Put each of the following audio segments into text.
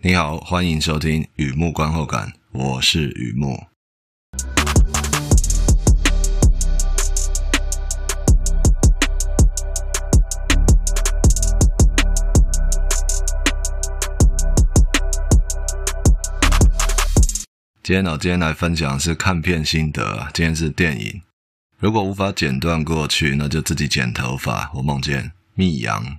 你好，欢迎收听雨木观后感，我是雨木。今天呢，今天来分享是看片心得。今天是电影，如果无法剪断过去，那就自己剪头发。我梦见密阳，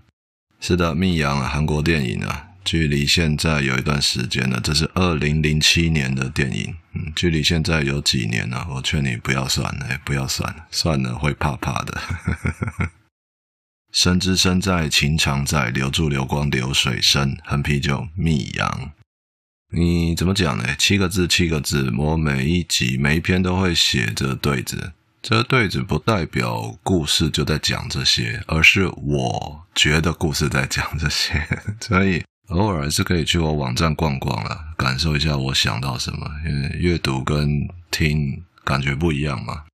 是的，密阳啊，韩国电影啊。距离现在有一段时间了，这是二零零七年的电影。嗯，距离现在有几年了？我劝你不要算，哎，不要算了，算了会怕怕的。生之身在，情常在，留住流光流水生。横啤酒密阳。你怎么讲呢？七个字，七个字。我每一集每一篇都会写这对子，这对子不代表故事就在讲这些，而是我觉得故事在讲这些，所以。偶尔还是可以去我网站逛逛了，感受一下我想到什么。因为阅读跟听感觉不一样嘛。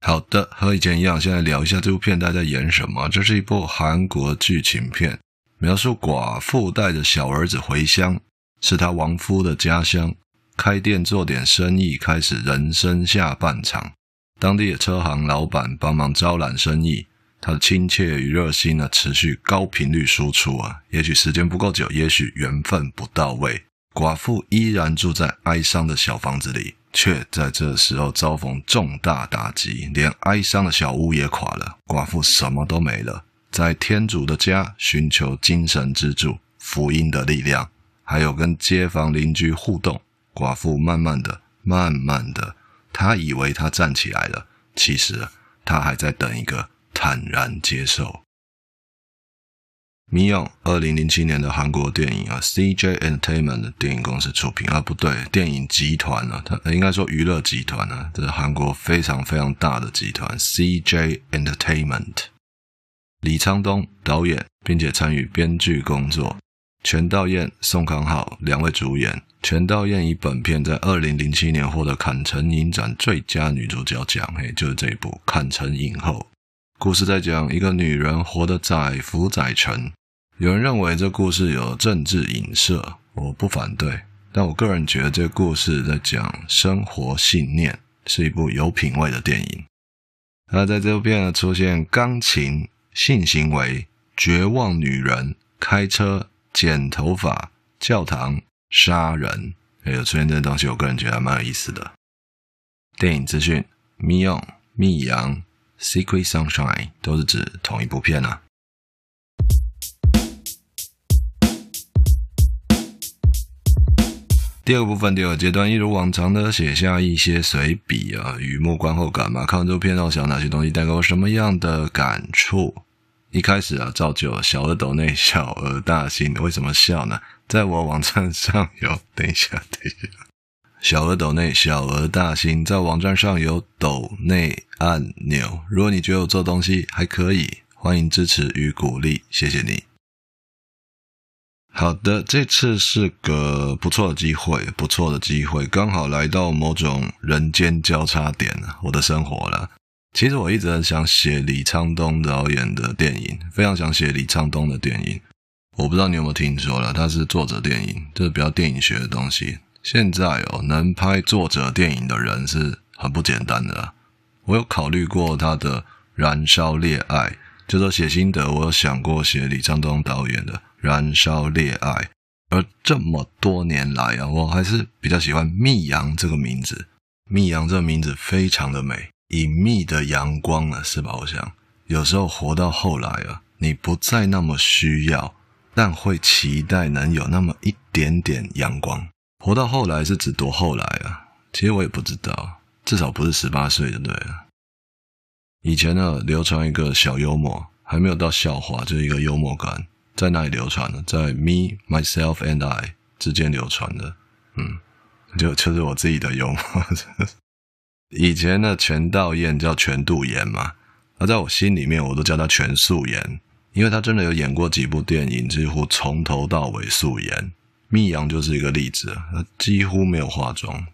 好的，和以前一样，现在聊一下这部片大家演什么。这是一部韩国剧情片，描述寡妇带着小儿子回乡，是他亡夫的家乡，开店做点生意，开始人生下半场。当地的车行老板帮忙招揽生意。他的亲切与热心呢，持续高频率输出啊。也许时间不够久，也许缘分不到位，寡妇依然住在哀伤的小房子里，却在这时候遭逢重大打击，连哀伤的小屋也垮了，寡妇什么都没了。在天主的家寻求精神支柱、福音的力量，还有跟街坊邻居互动。寡妇慢慢的、慢慢的，他以为他站起来了，其实他还在等一个。坦然接受。密阳，二零零七年的韩国电影啊，CJ Entertainment 的电影公司出品啊，不对，电影集团啊，它应该说娱乐集团啊，这是韩国非常非常大的集团，CJ Entertainment。李沧东导演，并且参与编剧工作，全道嬿、宋康昊两位主演。全道嬿以本片在二零零七年获得坎城影展最佳女主角奖，嘿，就是这一部坎城影后。故事在讲一个女人活得载浮载沉。有人认为这故事有政治影射，我不反对，但我个人觉得这故事在讲生活信念，是一部有品味的电影。那在这部片呢，出现钢琴、性行为、绝望女人、开车、剪头发、教堂、杀人，还有出现这些东西，我个人觉得还蛮有意思的。电影资讯：密阳、密阳。Secret Sunshine 都是指同一部片啊。第二个部分，第二阶段，一如往常的写下一些随笔啊，雨幕观后感嘛。看完这部片，让我想哪些东西带给我什么样的感触？一开始啊，照旧，小额抖内，小额大新。为什么笑呢？在我网站上有，等一下，等一下。小额抖内，小额大新，在网站上有抖内按钮。如果你觉得我做东西还可以，欢迎支持与鼓励，谢谢你。好的，这次是个不错的机会，不错的机会，刚好来到某种人间交叉点，我的生活了。其实我一直很想写李沧东导演的电影，非常想写李沧东的电影。我不知道你有没有听说了，他是作者电影，这是比较电影学的东西。现在哦，能拍作者电影的人是很不简单的啊。我有考虑过他的《燃烧烈爱》，就说写心得，我有想过写李沧东导演的《燃烧烈爱》。而这么多年来啊，我还是比较喜欢“密阳”这个名字。“密阳”这个名字非常的美，隐秘的阳光啊，是吧？我想有时候活到后来啊，你不再那么需要，但会期待能有那么一点点阳光。活到后来是指多后来啊？其实我也不知道，至少不是十八岁就对了。以前呢，流传一个小幽默，还没有到笑话，就是一个幽默感，在哪里流传呢？在 me, myself and I 之间流传的。嗯，就就是我自己的幽默。以前的全道嬿叫全度妍嘛，而在我心里面，我都叫他全素妍，因为他真的有演过几部电影，几乎从头到尾素颜。密阳就是一个例子，他几乎没有化妆，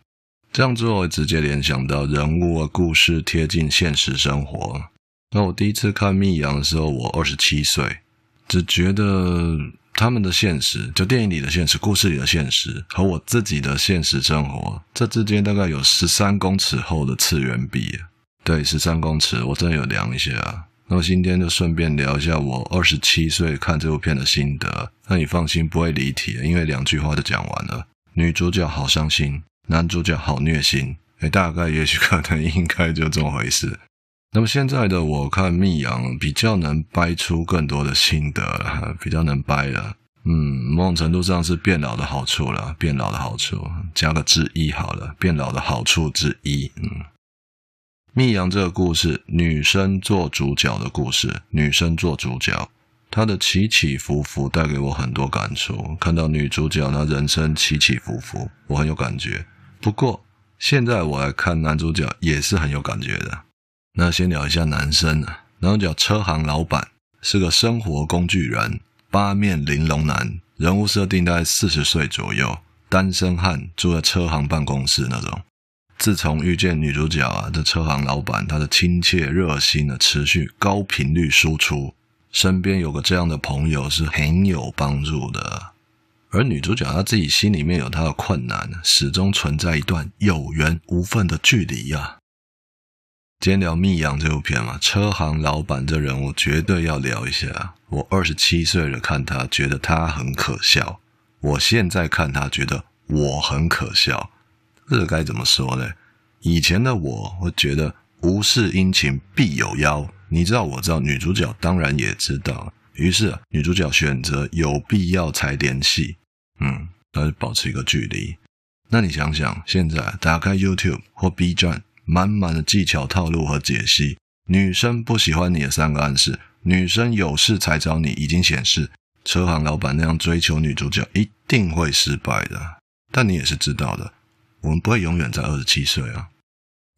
这样做直接联想到人物啊、故事贴近现实生活。那我第一次看密阳的时候，我二十七岁，只觉得他们的现实，就电影里的现实、故事里的现实和我自己的现实生活，这之间大概有十三公尺厚的次元壁。对，十三公尺，我真的有量一下。那么今天就顺便聊一下我二十七岁看这部片的心得。那你放心，不会离题，因为两句话就讲完了。女主角好伤心，男主角好虐心。诶，大概也许可能应该就这么回事。那么现在的我看《密阳》比较能掰出更多的心得了，比较能掰了。嗯，某种程度上是变老的好处了，变老的好处，加个之一好了，变老的好处之一，嗯。密阳这个故事，女生做主角的故事，女生做主角，她的起起伏伏带给我很多感触。看到女主角她人生起起伏伏，我很有感觉。不过现在我来看男主角也是很有感觉的。那先聊一下男生啊，男主角车行老板是个生活工具人，八面玲珑男，人物设定在四十岁左右，单身汉，住在车行办公室那种。自从遇见女主角啊，这车行老板，他的亲切热心的持续高频率输出，身边有个这样的朋友是很有帮助的。而女主角她自己心里面有她的困难，始终存在一段有缘无分的距离呀、啊。今天聊《密阳》这部片嘛，车行老板这人物绝对要聊一下。我二十七岁了看他，觉得他很可笑；我现在看他，觉得我很可笑。这该怎么说呢？以前的我会觉得无事殷勤必有妖，你知道，我知道，女主角当然也知道。于是啊，女主角选择有必要才联系，嗯，那就保持一个距离。那你想想，现在打开 YouTube 或 B 站，满满的技巧套路和解析，女生不喜欢你的三个暗示，女生有事才找你，已经显示车行老板那样追求女主角一定会失败的。但你也是知道的。我们不会永远在二十七岁啊！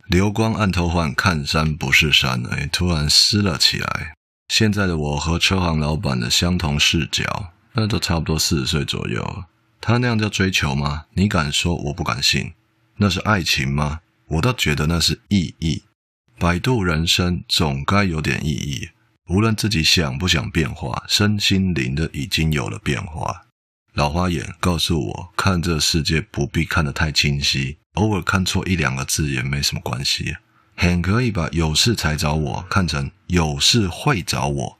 流光暗偷换，看山不是山，哎，突然湿了起来。现在的我和车行老板的相同视角，那都差不多四十岁左右。他那样叫追求吗？你敢说，我不敢信。那是爱情吗？我倒觉得那是意义。摆渡人生总该有点意义。无论自己想不想变化，身心灵的已经有了变化。老花眼告诉我，看这世界不必看得太清晰，偶尔看错一两个字也没什么关系。很可以把“有事才找我”看成“有事会找我”。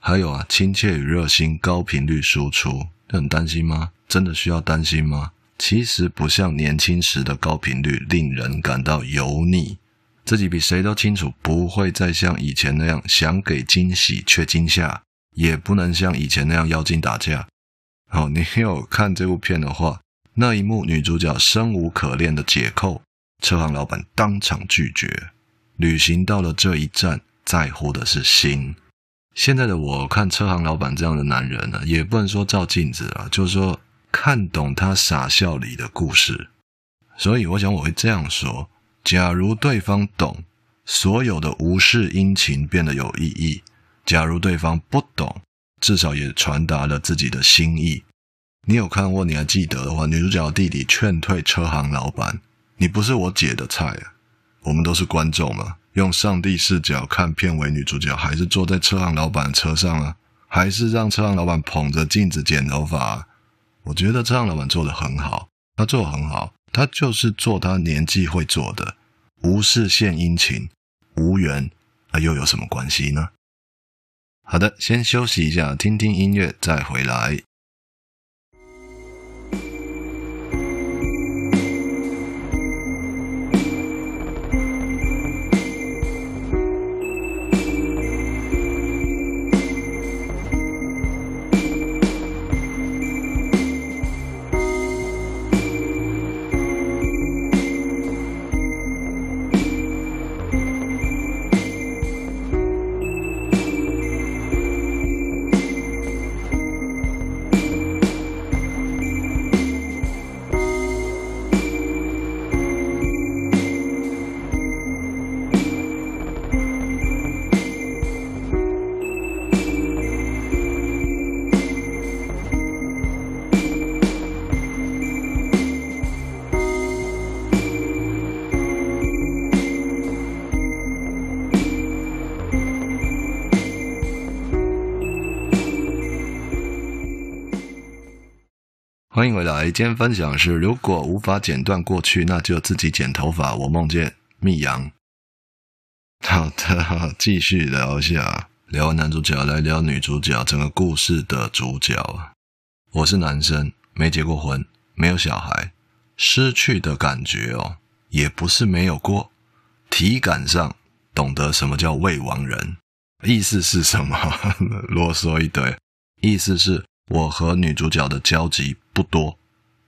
还有啊，亲切与热心，高频率输出，很担心吗？真的需要担心吗？其实不像年轻时的高频率，令人感到油腻。自己比谁都清楚，不会再像以前那样想给惊喜却惊吓，也不能像以前那样妖精打架。好，你有看这部片的话，那一幕女主角生无可恋的解扣，车行老板当场拒绝。旅行到了这一站，在乎的是心。现在的我看车行老板这样的男人呢，也不能说照镜子啊，就是说看懂他傻笑里的故事。所以我想我会这样说：假如对方懂，所有的无事殷勤变得有意义；假如对方不懂，至少也传达了自己的心意。你有看过？你还记得的话，女主角弟弟劝退车行老板：“你不是我姐的菜啊！”我们都是观众嘛，用上帝视角看片尾女主角，还是坐在车行老板车上啊？还是让车行老板捧着镜子剪头发？我觉得车行老板做得很好，他做的很好，他就是做他年纪会做的，无事献殷勤，无缘，那又有什么关系呢？好的，先休息一下，听听音乐，再回来。来。今天分享是：如果无法剪断过去，那就自己剪头发。我梦见密阳。好的，继续聊一下。聊完男主角，来聊女主角，整个故事的主角。我是男生，没结过婚，没有小孩，失去的感觉哦，也不是没有过。体感上懂得什么叫未亡人，意思是什么？啰嗦一堆。意思是。我和女主角的交集不多，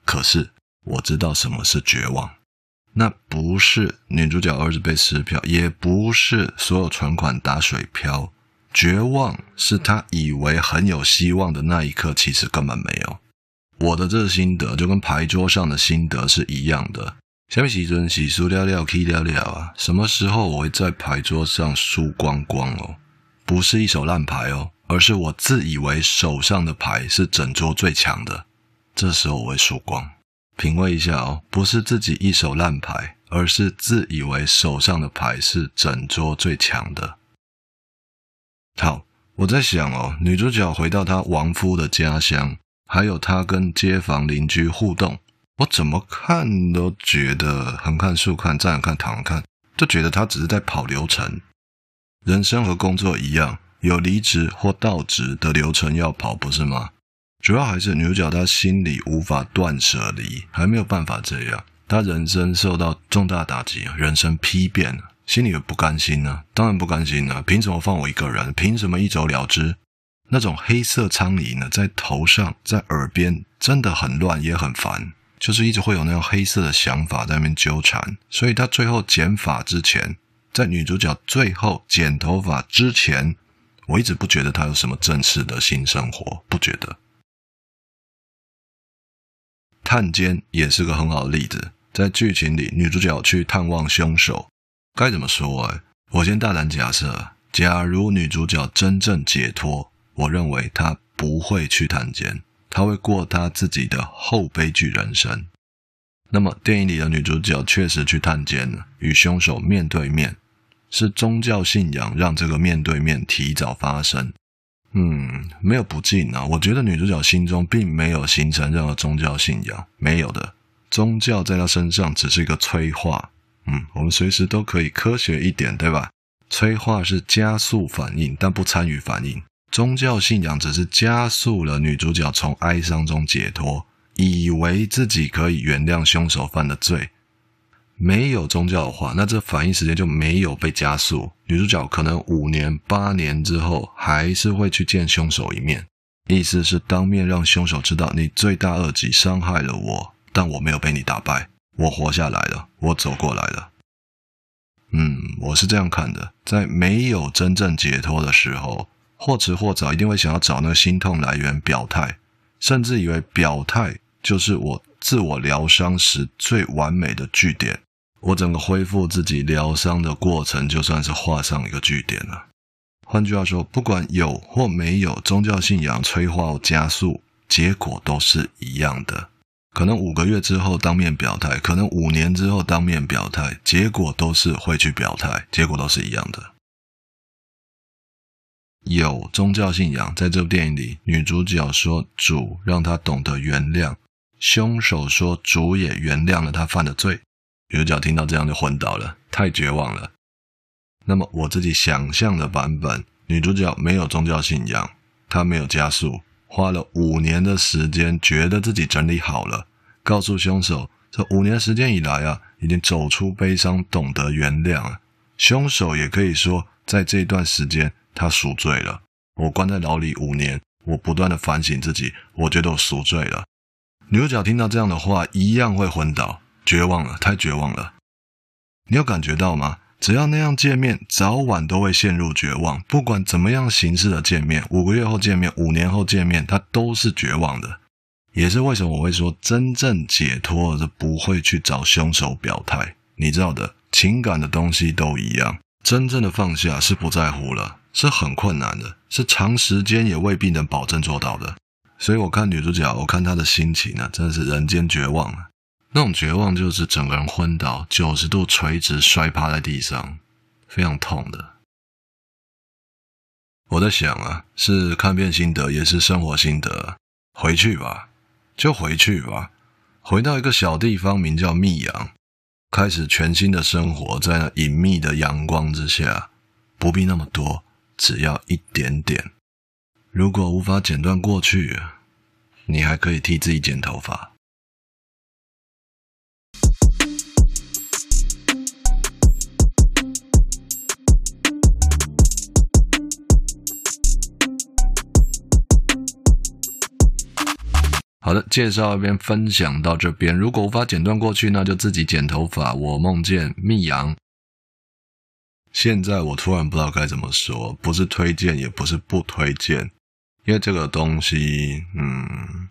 可是我知道什么是绝望。那不是女主角儿子被撕票，也不是所有存款打水漂。绝望是他以为很有希望的那一刻，其实根本没有。我的这个心得就跟牌桌上的心得是一样的。下面洗尊洗输了了，K 了了啊！什么时候我会在牌桌上输光光哦？不是一手烂牌哦。而是我自以为手上的牌是整桌最强的，这时候我会输光。品味一下哦，不是自己一手烂牌，而是自以为手上的牌是整桌最强的。好，我在想哦，女主角回到她亡夫的家乡，还有她跟街坊邻居互动，我怎么看都觉得横看竖看站着看躺着看，就觉得她只是在跑流程。人生和工作一样。有离职或到职的流程要跑，不是吗？主要还是女主角她心里无法断舍离，还没有办法这样。她人生受到重大打击，人生丕变，心里也不甘心呢、啊。当然不甘心了、啊，凭什么放我一个人？凭什么一走了之？那种黑色苍蝇呢，在头上，在耳边，真的很乱，也很烦。就是一直会有那种黑色的想法在那边纠缠。所以她最后剪发之前，在女主角最后剪头发之前。我一直不觉得她有什么正式的新生活，不觉得。探监也是个很好的例子，在剧情里，女主角去探望凶手，该怎么说？哎，我先大胆假设，假如女主角真正解脱，我认为她不会去探监，她会过她自己的后悲剧人生。那么，电影里的女主角确实去探监了，与凶手面对面。是宗教信仰让这个面对面提早发生。嗯，没有不敬啊。我觉得女主角心中并没有形成任何宗教信仰，没有的。宗教在她身上只是一个催化。嗯，我们随时都可以科学一点，对吧？催化是加速反应，但不参与反应。宗教信仰只是加速了女主角从哀伤中解脱，以为自己可以原谅凶手犯的罪。没有宗教的话，那这反应时间就没有被加速。女主角可能五年、八年之后还是会去见凶手一面，意思是当面让凶手知道你罪大恶极，伤害了我，但我没有被你打败，我活下来了，我走过来了。嗯，我是这样看的，在没有真正解脱的时候，或迟或早一定会想要找那个心痛来源表态，甚至以为表态就是我自我疗伤时最完美的句点。我整个恢复自己疗伤的过程，就算是画上一个句点了。换句话说，不管有或没有宗教信仰催化加速，结果都是一样的。可能五个月之后当面表态，可能五年之后当面表态，结果都是会去表态，结果都是一样的。有宗教信仰，在这部电影里，女主角说主让她懂得原谅，凶手说主也原谅了他犯的罪。女主角听到这样就昏倒了，太绝望了。那么我自己想象的版本，女主角没有宗教信仰，她没有加速，花了五年的时间，觉得自己整理好了，告诉凶手，这五年时间以来啊，已经走出悲伤，懂得原谅了。凶手也可以说，在这段时间他赎罪了。我关在牢里五年，我不断的反省自己，我觉得我赎罪了。女主角听到这样的话，一样会昏倒。绝望了，太绝望了！你有感觉到吗？只要那样见面，早晚都会陷入绝望。不管怎么样形式的见面，五个月后见面，五年后见面，他都是绝望的。也是为什么我会说，真正解脱是不会去找凶手表态。你知道的，情感的东西都一样。真正的放下是不在乎了，是很困难的，是长时间也未必能保证做到的。所以我看女主角，我看她的心情呢，真的是人间绝望啊。那种绝望就是整个人昏倒，九十度垂直摔趴在地上，非常痛的。我在想啊，是看遍心得，也是生活心得。回去吧，就回去吧，回到一个小地方，名叫密阳，开始全新的生活，在那隐秘的阳光之下，不必那么多，只要一点点。如果无法剪断过去，你还可以替自己剪头发。好的，介绍一边分享到这边。如果无法剪断过去，那就自己剪头发。我梦见密阳。现在我突然不知道该怎么说，不是推荐，也不是不推荐，因为这个东西，嗯，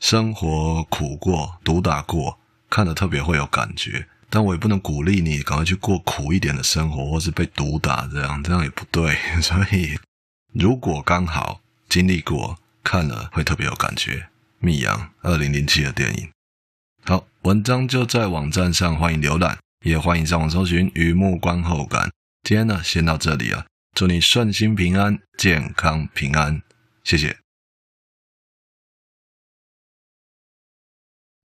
生活苦过，毒打过，看了特别会有感觉。但我也不能鼓励你赶快去过苦一点的生活，或是被毒打这样，这样也不对。所以，如果刚好经历过，看了会特别有感觉。密阳，二零零七的电影。好，文章就在网站上，欢迎浏览，也欢迎上网搜寻《雨幕观后感》。今天呢，先到这里啊，祝你顺心平安，健康平安，谢谢。